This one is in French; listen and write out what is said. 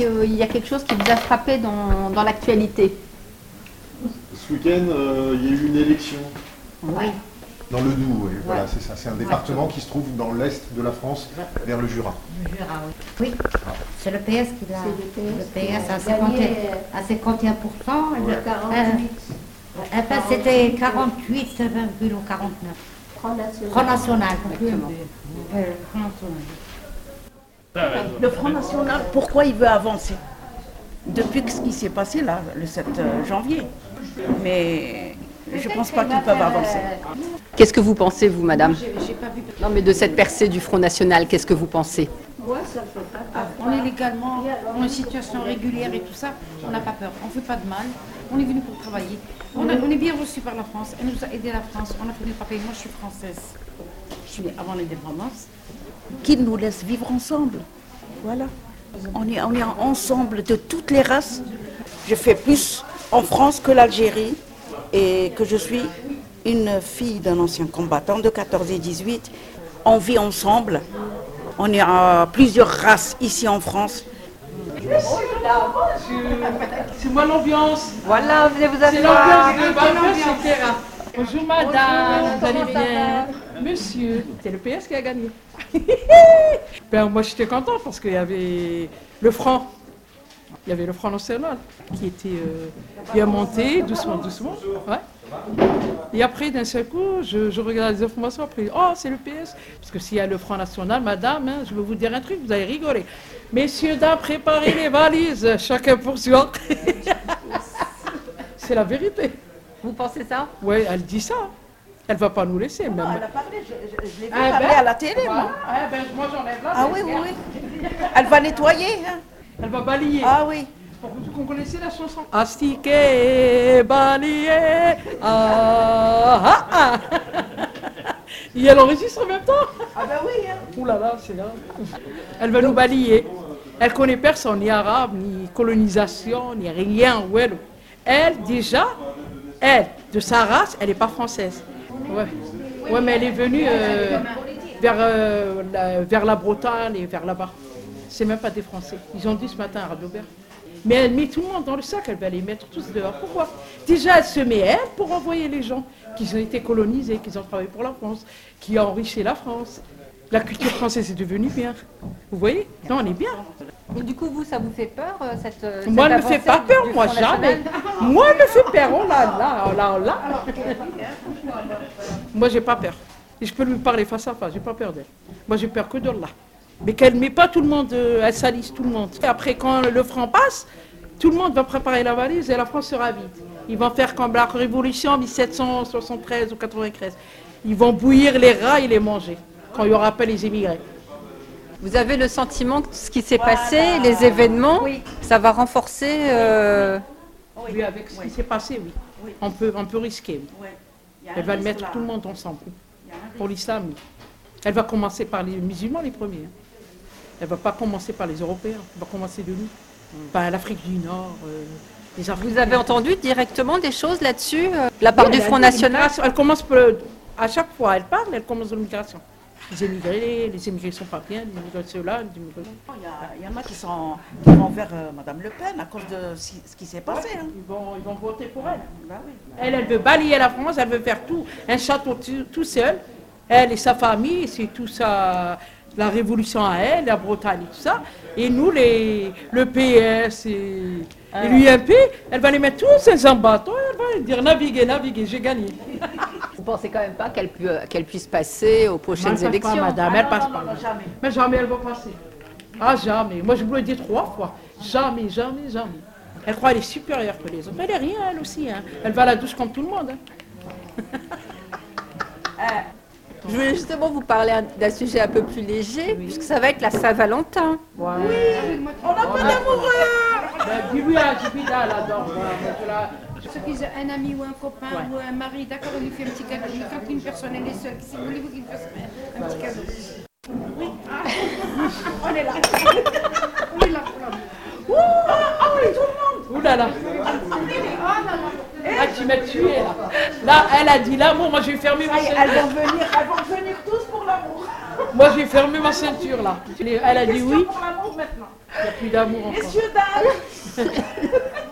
qu'il y a quelque chose qui vous a frappé dans, dans l'actualité Ce week-end, euh, il y a eu une élection Oui. dans le Doubs. oui, Voilà, c'est ça. C'est un département qui se trouve dans l'est de la France, vers le Jura. Oui, c'est le PS qui l'a. C'est le Le PS à, qui a 50 gagné, à 51%. Ouais. Euh, enfin, c'était 48, ou 49. Front National. Front National. Exactement. Front National. Le Front National, pourquoi il veut avancer Depuis ce qui s'est passé là, le 7 janvier. Mais je ne pense pas qu'ils peuvent avancer. Qu'est-ce que vous pensez, vous, madame Non, mais de cette percée du Front National, qu'est-ce que vous pensez Ah, On est légalement en situation régulière et tout ça, on n'a pas peur, on ne fait pas de mal, on est venu pour travailler. On, a- on est bien reçu par la France, elle nous a aidé la France, on a fait des papiers. Moi je suis française, avant l'indépendance. Qu'ils nous laissent vivre ensemble. Voilà. On est, on est ensemble de toutes les races. Je fais plus en France que l'Algérie et que je suis une fille d'un ancien combattant de 14 et 18. On vit ensemble. On est à plusieurs races ici en France. C'est moi l'ambiance. Voilà, venez vous C'est l'ambiance de. Bonjour madame, vous allez bien Monsieur, c'est le PS qui a gagné. ben, moi j'étais content parce qu'il y avait le franc. Il y avait le Front National qui était euh, bien monté, doucement, doucement. Ouais. Et après, d'un seul coup, je, je regarde les informations, après, oh, c'est le PS. Parce que s'il y a le Front National, madame, hein, je vais vous dire un truc, vous allez rigoler. Messieurs, dames, préparez les valises, chacun pour soi. c'est la vérité. Vous pensez ça? Oui, elle dit ça. Elle va pas nous laisser. Même. Elle a parlé, je, l'ai vu Ah, parler ben, à la télé, moi. Ah, ben, moi j'enlève là. Ah oui, oui, oui. Elle va nettoyer. hein. Elle va balayer. Ah oui. Vous connaissez la chanson Astiquer, balayer, ah, ah, ah. Et elle enregistre en même temps Ah ben oui. hein. Ouh là là, c'est grave. Elle va nous balayer. Elle connaît personne, ni arabe, ni colonisation, ni rien. Elle, déjà, elle, de sa race, elle n'est pas française. Ouais. ouais, mais elle est venue euh, vers, euh, la, vers la Bretagne et vers là-bas. C'est même pas des Français. Ils ont dit ce matin à Radobert. Mais elle met tout le monde dans le sac, elle va les mettre tous dehors. Pourquoi? Déjà, elle se met elle pour envoyer les gens qui ont été colonisés, qui ont travaillé pour la France, qui ont enrichi la France. La culture française est devenue bien. Vous voyez? Non, on est bien. Et du coup, vous, ça vous fait peur, euh, cette. euh, Moi, cette elle ne me fait pas peur, moi, jamais. Moi, elle me fait peur. Oh là là, oh là, là. Moi, j'ai pas peur. Et je peux lui parler face à face, j'ai pas peur d'elle. Moi, j'ai peur que d'Allah. Mais qu'elle ne met pas tout le monde, euh, elle salisse tout le monde. Et après, quand le franc passe, tout le monde va préparer la valise et la France sera vide. Ils vont faire comme la Révolution en 1773 ou 93. Ils vont bouillir les rats et les manger quand il n'y aura pas les émigrés. Vous avez le sentiment que ce qui s'est passé, les événements, ça va renforcer. euh, Oui, avec ce qui s'est passé, oui. On, peut, on peut risquer. oui. Elle va le mettre tout le monde ensemble. Pour l'islam, oui. Elle va commencer par les musulmans les premiers. hein. Elle ne va pas commencer par les Européens. Elle va commencer de nous. Par l'Afrique du Nord, euh, les Africains. Vous avez entendu directement des choses là-dessus, euh, de la part Oui, du Front National. Elle commence par- à chaque fois, elle parle, elle commence l'immigration. Les émigrés, les émigrés sont pas bien, les émigrés ceux-là, les émigrés Il y, a- il y en a qui sont, qui vont vers euh, Madame Le Pen à cause de si- ce qui s'est passé. hein. Ils vont, ils vont voter pour elle. Elle, elle veut balayer la France, elle veut faire tout, un château tout, tout seul. Elle et sa famille, c'est tout ça, la révolution à elle, la Bretagne et tout ça. Et nous, les, le PS et, et l'UMP, elle va les mettre tous en bateau, elle va dire naviguer, naviguer, j'ai gagné. Vous pensez quand même pas qu'elle pu- qu'elle puisse passer aux prochaines Elle passe élections pas, madame, elle passe pas. jamais. Mais jamais elle va passer. Ah, jamais. Moi, je vous l'ai dit trois fois. Jamais, jamais, jamais. Elle croit qu'elle est supérieure que les autres. Mais elle est rien, elle aussi. hein. Elle va à la douche comme tout le monde. hein. Je voulais justement vous parler un- d'un sujet un peu plus léger, puisque ça va être la Saint-Valentin. On n'a pas d'amoureux Ceux qui ont un ami ou un copain Ouais. ou un mari, d'accord, on lui fait un petit cadeau. Mais quand une personne elle est seule, si vous voulez-vous qu'il fasse un, petit cadeau Oui. on est là. on est là pour l'amour. Ouh là là Ah, tu m'as tué, là. Là, elle a dit l'amour, moi, je vais fermer ma Elles ceinture. vont venir, elles vont venir tous pour l'amour. Moi, je vais fermer ma ceinture, là. Elle a dit oui. Pour l'amour maintenant. Il n'y a plus d'amour. Messieurs, dames